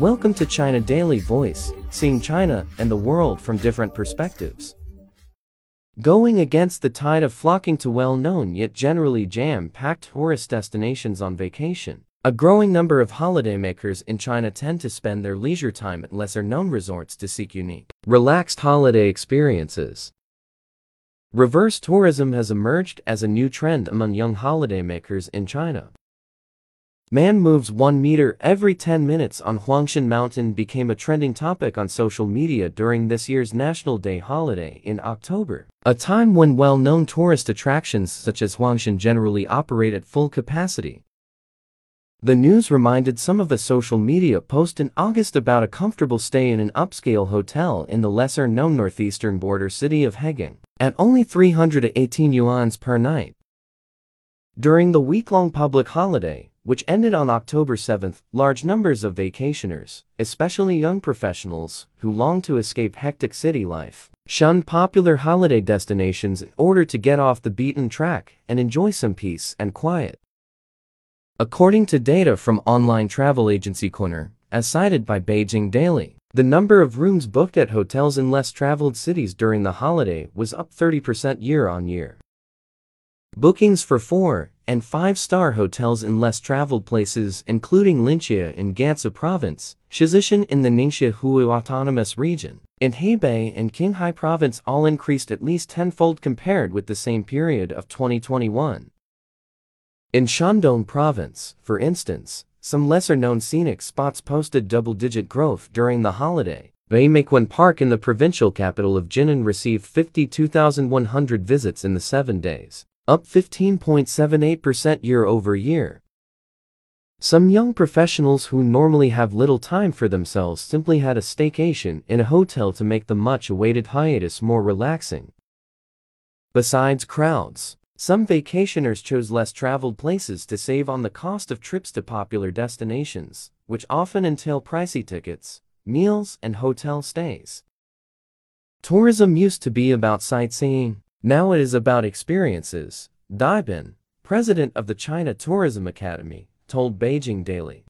Welcome to China Daily Voice, seeing China and the world from different perspectives. Going against the tide of flocking to well-known yet generally jam-packed tourist destinations on vacation, a growing number of holidaymakers in China tend to spend their leisure time at lesser-known resorts to seek unique, relaxed holiday experiences. Reverse tourism has emerged as a new trend among young holidaymakers in China. Man moves 1 meter every 10 minutes on Huangshan Mountain became a trending topic on social media during this year's National Day holiday in October, a time when well-known tourist attractions such as Huangshan generally operate at full capacity. The news reminded some of a social media post in August about a comfortable stay in an upscale hotel in the lesser-known northeastern border city of Hegang, at only 318 yuans per night. During the week-long public holiday, which ended on October 7, large numbers of vacationers, especially young professionals who long to escape hectic city life, shunned popular holiday destinations in order to get off the beaten track and enjoy some peace and quiet. According to data from online travel agency Qunar, as cited by Beijing Daily, the number of rooms booked at hotels in less traveled cities during the holiday was up 30% year on year. Bookings for four and five-star hotels in less traveled places including Linxia in Gansu Province, Shizuishan in the Ningxia Hui Autonomous Region, and Hebei and Qinghai Province all increased at least tenfold compared with the same period of 2021. In Shandong Province, for instance, some lesser-known scenic spots posted double-digit growth during the holiday. Baimaiquan Park in the provincial capital of Jinan received 52,100 visits in the seven days up 15.78% year over year. Some young professionals who normally have little time for themselves simply had a staycation in a hotel to make the much-awaited hiatus more relaxing. Besides crowds, some vacationers chose less traveled places to save on the cost of trips to popular destinations, which often entail pricey tickets, meals, and hotel stays. Tourism used to be about sightseeing, now it is about experiences, Dai Bin, president of the China Tourism Academy, told Beijing Daily.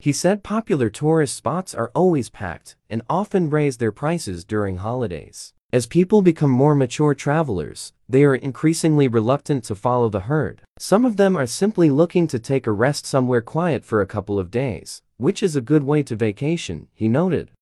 He said popular tourist spots are always packed and often raise their prices during holidays. As people become more mature travelers, they are increasingly reluctant to follow the herd. Some of them are simply looking to take a rest somewhere quiet for a couple of days, which is a good way to vacation, he noted.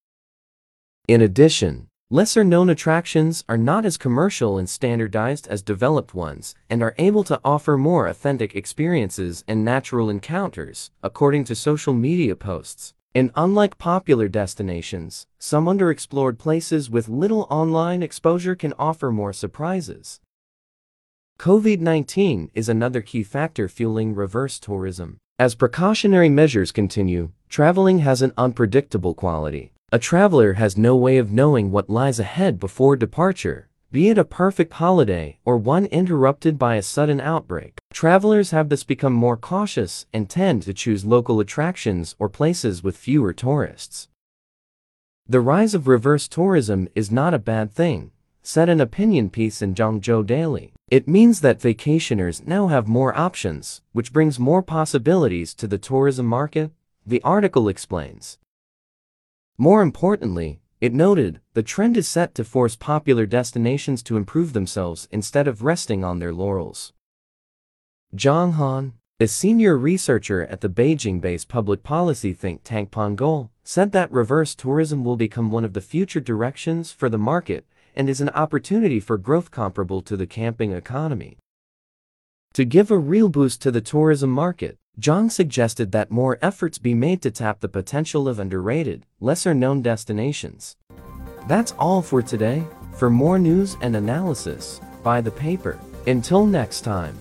In addition, Lesser-known attractions are not as commercial and standardized as developed ones and are able to offer more authentic experiences and natural encounters, according to social media posts. And unlike popular destinations, some underexplored places with little online exposure can offer more surprises. COVID-19 is another key factor fueling reverse tourism. As precautionary measures continue, traveling has an unpredictable quality. A traveler has no way of knowing what lies ahead before departure, be it a perfect holiday or one interrupted by a sudden outbreak. Travelers have thus become more cautious and tend to choose local attractions or places with fewer tourists. The rise of reverse tourism is not a bad thing, said an opinion piece in Zhangzhou Daily. It means that vacationers now have more options, which brings more possibilities to the tourism market, the article explains. More importantly, it noted, the trend is set to force popular destinations to improve themselves instead of resting on their laurels. Zhang Han, a senior researcher at the Beijing-based public policy think tank Pangoal, said that reverse tourism will become one of the future directions for the market and is an opportunity for growth comparable to the camping economy. To give a real boost to the tourism market, Zhang suggested that more efforts be made to tap the potential of underrated, lesser-known destinations. That's all for today. For more news and analysis, buy the paper. Until next time.